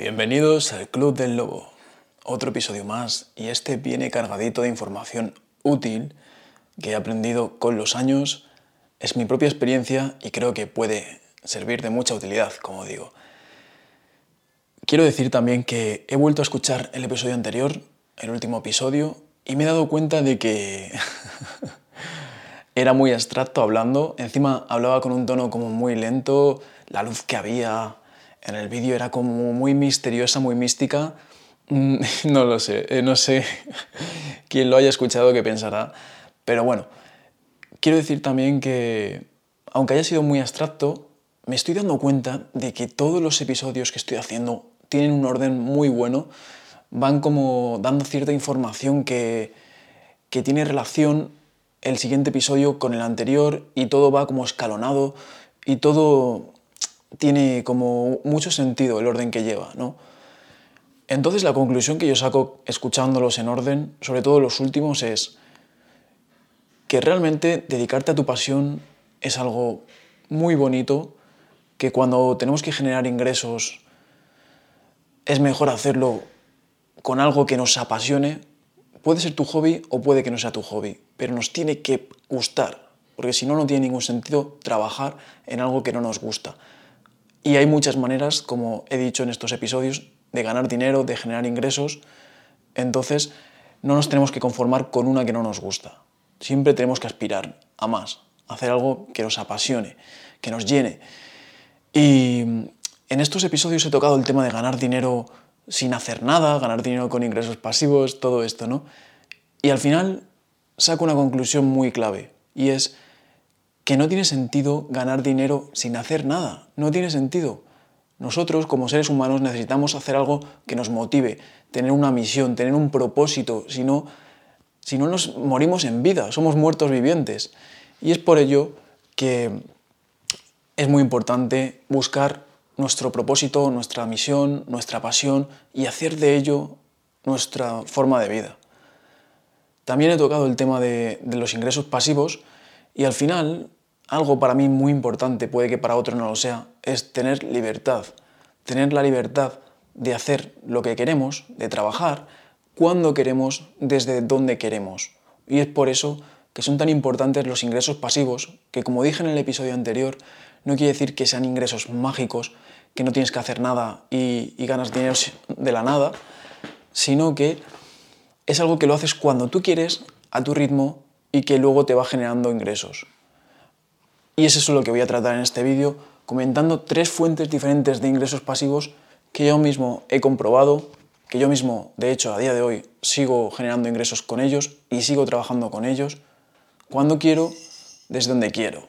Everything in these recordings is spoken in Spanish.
Bienvenidos al Club del Lobo, otro episodio más y este viene cargadito de información útil que he aprendido con los años, es mi propia experiencia y creo que puede servir de mucha utilidad, como digo. Quiero decir también que he vuelto a escuchar el episodio anterior, el último episodio, y me he dado cuenta de que era muy abstracto hablando, encima hablaba con un tono como muy lento, la luz que había en el vídeo era como muy misteriosa, muy mística. Mm, no lo sé, eh, no sé quién lo haya escuchado qué pensará, pero bueno, quiero decir también que, aunque haya sido muy abstracto, me estoy dando cuenta de que todos los episodios que estoy haciendo tienen un orden muy bueno, van como dando cierta información que, que tiene relación el siguiente episodio con el anterior y todo va como escalonado y todo tiene como mucho sentido el orden que lleva, ¿no? Entonces la conclusión que yo saco escuchándolos en orden, sobre todo los últimos, es que realmente dedicarte a tu pasión es algo muy bonito, que cuando tenemos que generar ingresos es mejor hacerlo con algo que nos apasione. Puede ser tu hobby o puede que no sea tu hobby, pero nos tiene que gustar, porque si no, no tiene ningún sentido trabajar en algo que no nos gusta. Y hay muchas maneras, como he dicho en estos episodios, de ganar dinero, de generar ingresos. Entonces, no nos tenemos que conformar con una que no nos gusta. Siempre tenemos que aspirar a más, hacer algo que nos apasione, que nos llene. Y en estos episodios he tocado el tema de ganar dinero sin hacer nada, ganar dinero con ingresos pasivos, todo esto, ¿no? Y al final saco una conclusión muy clave, y es que no tiene sentido ganar dinero sin hacer nada. No tiene sentido. Nosotros, como seres humanos, necesitamos hacer algo que nos motive, tener una misión, tener un propósito, si no, si no nos morimos en vida, somos muertos vivientes. Y es por ello que es muy importante buscar nuestro propósito, nuestra misión, nuestra pasión y hacer de ello nuestra forma de vida. También he tocado el tema de, de los ingresos pasivos y al final algo para mí muy importante, puede que para otro no lo sea, es tener libertad. Tener la libertad de hacer lo que queremos, de trabajar, cuando queremos, desde donde queremos. Y es por eso que son tan importantes los ingresos pasivos, que como dije en el episodio anterior, no quiere decir que sean ingresos mágicos, que no tienes que hacer nada y, y ganas dinero de la nada, sino que es algo que lo haces cuando tú quieres, a tu ritmo, y que luego te va generando ingresos. Y es eso lo que voy a tratar en este vídeo, comentando tres fuentes diferentes de ingresos pasivos que yo mismo he comprobado, que yo mismo, de hecho, a día de hoy sigo generando ingresos con ellos y sigo trabajando con ellos cuando quiero, desde donde quiero.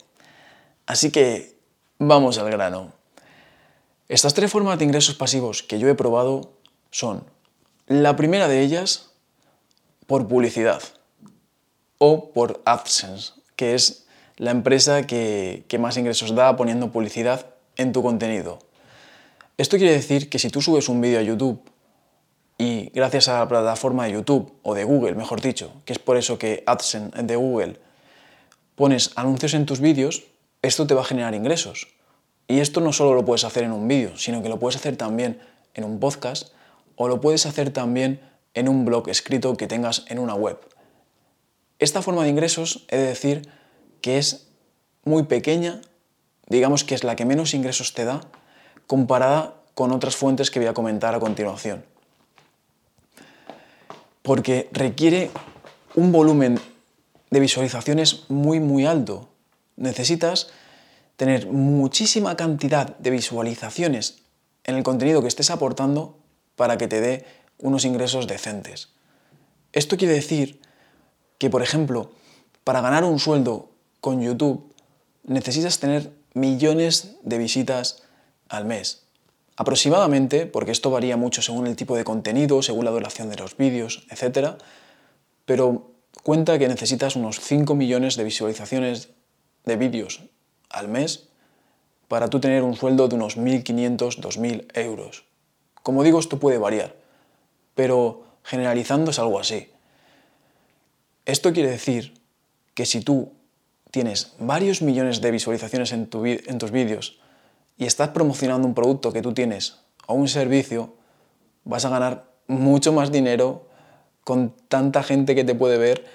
Así que vamos al grano. Estas tres formas de ingresos pasivos que yo he probado son, la primera de ellas, por publicidad o por AdSense, que es la empresa que, más ingresos da poniendo publicidad en tu contenido. Esto quiere decir que si tú subes un vídeo a YouTube y gracias a la plataforma de YouTube o de Google, mejor dicho, que es por eso que AdSense de Google pones anuncios en tus vídeos, esto te va a generar ingresos. Y esto no solo lo puedes hacer en un vídeo, sino que lo puedes hacer también en un podcast o lo puedes hacer también en un blog escrito que tengas en una web. Esta forma de ingresos, he de decir, que es muy pequeña, digamos que es la que menos ingresos te da, comparada con otras fuentes que voy a comentar a continuación. Porque requiere un volumen de visualizaciones muy, muy alto. Necesitas tener muchísima cantidad de visualizaciones en el contenido que estés aportando para que te dé unos ingresos decentes. Esto quiere decir que, por ejemplo, para ganar un sueldo con YouTube necesitas tener millones de visitas al mes. Aproximadamente, porque esto varía mucho según el tipo de contenido, según la duración de los vídeos, etc. Pero cuenta que necesitas unos 5 millones de visualizaciones de vídeos al mes para tú tener un sueldo de unos 1.500, 2.000 euros. Como digo, esto puede variar, pero generalizando es algo así. Esto quiere decir que si tú tienes varios millones de visualizaciones en, tus vídeos y estás promocionando un producto que tú tienes o un servicio, vas a ganar mucho más dinero con tanta gente que te puede ver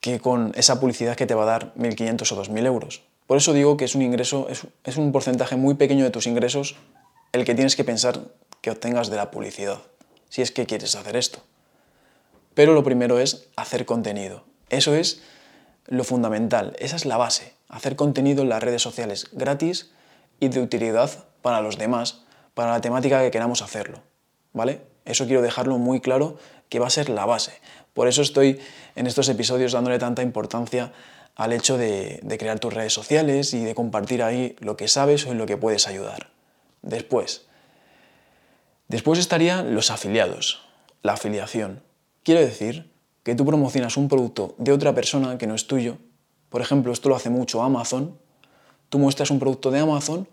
que con esa publicidad que te va a dar 1.500 o 2.000 euros. Por eso digo que es un ingreso, es, es un porcentaje muy pequeño de tus ingresos el que tienes que pensar que obtengas de la publicidad, si es que quieres hacer esto. Pero lo primero es hacer contenido. Eso es lo fundamental, esa es la base, hacer contenido en las redes sociales gratis y de utilidad para los demás, para la temática que queramos hacerlo, ¿vale? Eso quiero dejarlo muy claro que va a ser la base. Por eso estoy en estos episodios dándole tanta importancia al hecho de, de crear tus redes sociales y de compartir ahí lo que sabes o en lo que puedes ayudar. Después, después estarían los afiliados, la afiliación. Quiero decir que tú promocionas un producto de otra persona que no es tuyo. Por ejemplo, esto lo hace mucho Amazon. Tú muestras un producto de Amazon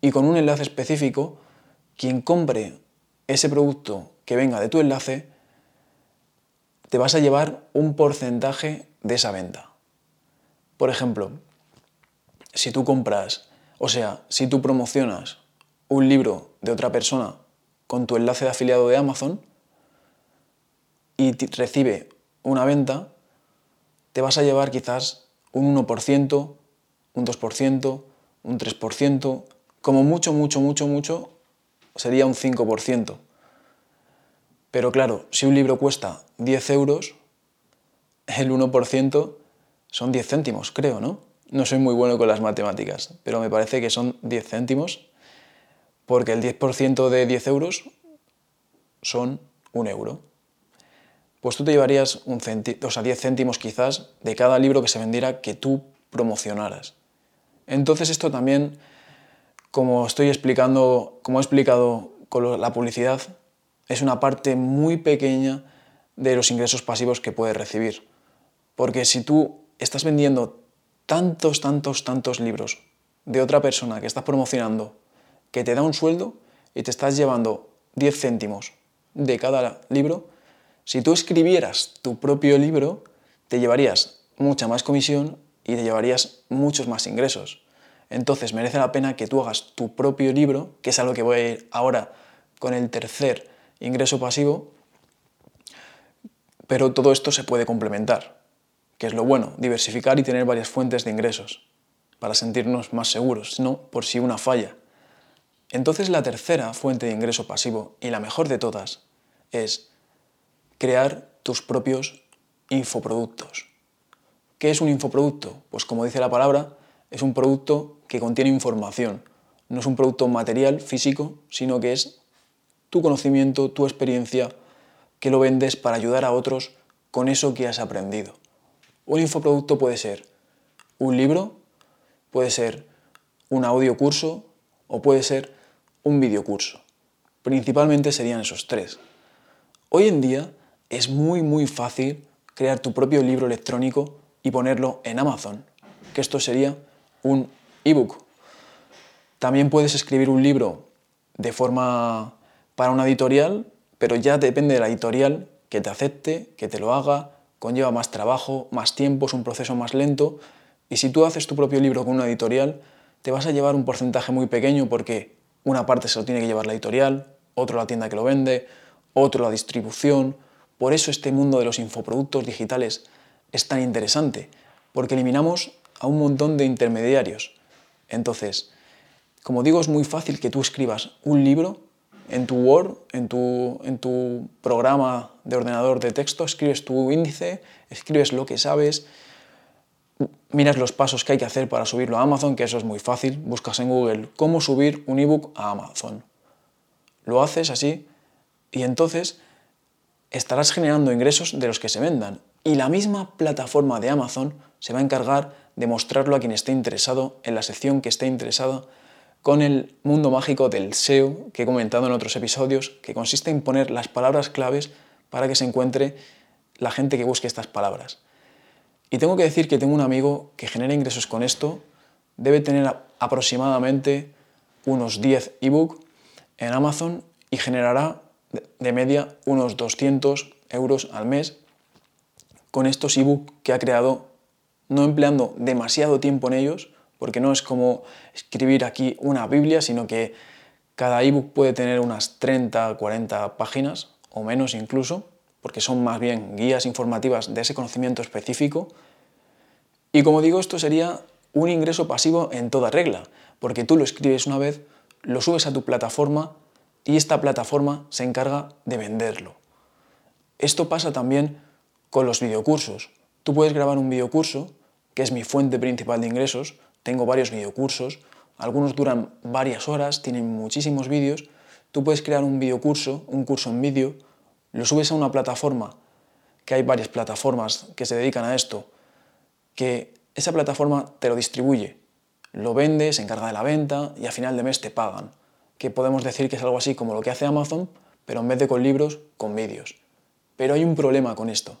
y con un enlace específico, quien compre ese producto que venga de tu enlace, te vas a llevar un porcentaje de esa venta. Por ejemplo, si tú compras, o sea, si tú promocionas un libro de otra persona con tu enlace de afiliado de Amazon y recibe una venta, te vas a llevar quizás un 1%, un 2%, un 3%, como mucho, mucho, mucho, mucho, sería un 5%. Pero claro, si un libro cuesta 10 euros, el 1% son 10 céntimos, creo, ¿no? No soy muy bueno con las matemáticas, pero me parece que son 10 céntimos, porque el 10% de 10 euros son un euro pues tú te llevarías un o sea, 10 céntimos quizás de cada libro que se vendiera que tú promocionaras. Entonces esto también, como estoy explicando, como he explicado con la publicidad, es una parte muy pequeña de los ingresos pasivos que puedes recibir. Porque si tú estás vendiendo tantos, tantos, tantos libros de otra persona que estás promocionando, que te da un sueldo y te estás llevando 10 céntimos de cada libro, si tú escribieras tu propio libro, te llevarías mucha más comisión y te llevarías muchos más ingresos. Entonces merece la pena que tú hagas tu propio libro, que es a lo que voy a ir ahora con el tercer ingreso pasivo, pero todo esto se puede complementar, que es lo bueno, diversificar y tener varias fuentes de ingresos, para sentirnos más seguros, no por si una falla. Entonces la tercera fuente de ingreso pasivo, y la mejor de todas, es crear tus propios infoproductos. ¿Qué es un infoproducto? Pues como dice la palabra, es un producto que contiene información. No es un producto material, físico, sino que es tu conocimiento, tu experiencia, que lo vendes para ayudar a otros con eso que has aprendido. Un infoproducto puede ser un libro, puede ser un audio curso o puede ser un videocurso. Principalmente serían esos tres. Hoy en día es muy muy fácil crear tu propio libro electrónico y ponerlo en Amazon, que esto sería un ebook. También puedes escribir un libro de forma para una editorial, pero ya depende de la editorial que te acepte, que te lo haga, conlleva más trabajo, más tiempo, es un proceso más lento. Y si tú haces tu propio libro con una editorial, te vas a llevar un porcentaje muy pequeño porque una parte se lo tiene que llevar la editorial, otro la tienda que lo vende, otro la distribución, por eso este mundo de los infoproductos digitales es tan interesante, porque eliminamos a un montón de intermediarios. Entonces, como digo, es muy fácil que tú escribas un libro en tu Word, en tu, en tu programa de ordenador de texto, escribes tu índice, escribes lo que sabes, miras los pasos que hay que hacer para subirlo a Amazon, que eso es muy fácil, buscas en Google cómo subir un ebook a Amazon. Lo haces así y entonces estarás generando ingresos de los que se vendan y la misma plataforma de Amazon se va a encargar de mostrarlo a quien esté interesado en la sección que esté interesada con el mundo mágico del SEO que he comentado en otros episodios, que consiste en poner las palabras claves para que se encuentre la gente que busque estas palabras. Y tengo que decir que tengo un amigo que genera ingresos con esto, debe tener aproximadamente unos 10 ebook en Amazon y generará de media unos 200 euros al mes con estos ebook que ha creado, no empleando demasiado tiempo en ellos, porque no es como escribir aquí una Biblia, sino que Cada ebook puede tener unas 30, 40 páginas o menos incluso, porque son más bien guías informativas de ese conocimiento específico. Y como digo, esto sería un ingreso pasivo en toda regla, porque tú lo escribes una vez, lo subes a tu plataforma y esta plataforma se encarga de venderlo. Esto pasa también con los videocursos. Tú puedes grabar un videocurso, que es mi fuente principal de ingresos, tengo varios videocursos, algunos duran varias horas, tienen muchísimos vídeos, tú puedes crear un videocurso, un curso en vídeo, lo subes a una plataforma, que hay varias plataformas que se dedican a esto, que esa plataforma te lo distribuye, lo vende, se encarga de la venta y a final de mes te pagan. Que podemos decir que es algo así como lo que hace Amazon, pero en vez de con libros, con vídeos. Pero hay un problema con esto,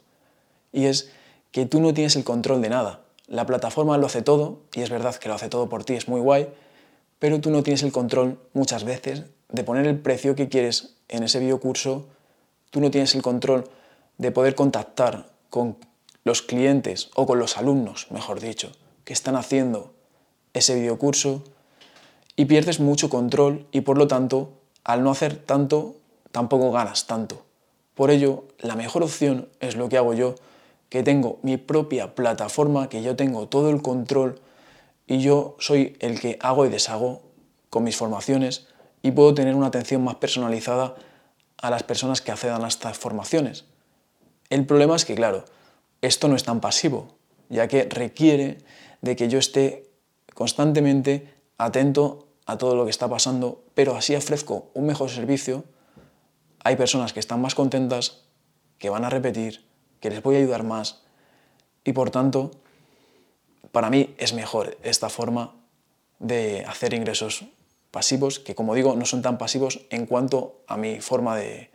y es que tú no tienes el control de nada. La plataforma lo hace todo, y es verdad que lo hace todo por ti, es muy guay, pero tú no tienes el control muchas veces de poner el precio que quieres en ese videocurso, tú no tienes el control de poder contactar con los clientes o con los alumnos, mejor dicho, que están haciendo ese videocurso y pierdes mucho control y por lo tanto, al no hacer tanto, tampoco ganas tanto. Por ello, la mejor opción es lo que hago yo, que tengo mi propia plataforma, que yo tengo todo el control y yo soy el que hago y deshago con mis formaciones y puedo tener una atención más personalizada a las personas que accedan a estas formaciones. El problema es que, claro, esto no es tan pasivo, ya que requiere de que yo esté constantemente atento a todo lo que está pasando, pero así ofrezco un mejor servicio. Hay personas que están más contentas, que van a repetir, que les voy a ayudar más y por tanto, para mí es mejor esta forma de hacer ingresos pasivos, que como digo, no son tan pasivos en cuanto a mi forma de,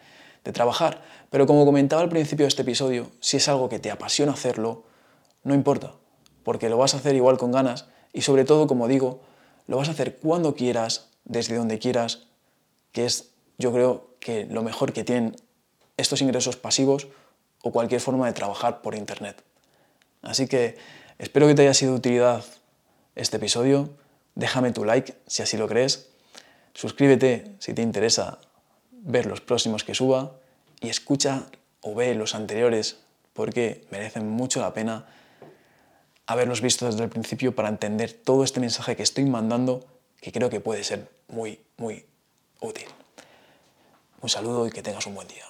trabajar. Pero como comentaba al principio de este episodio, si es algo que te apasiona hacerlo, no importa, porque lo vas a hacer igual con ganas y sobre todo, como digo, lo vas a hacer cuando quieras, desde donde quieras, que es yo creo que lo mejor que tienen estos ingresos pasivos o cualquier forma de trabajar por Internet. Así que espero que te haya sido de utilidad este episodio. Déjame tu like si así lo crees. Suscríbete si te interesa ver los próximos que suba y escucha o ve los anteriores porque merecen mucho la pena haberlos visto desde el principio para entender todo este mensaje que estoy mandando que creo que puede ser muy, muy útil. Un saludo y que tengas un buen día.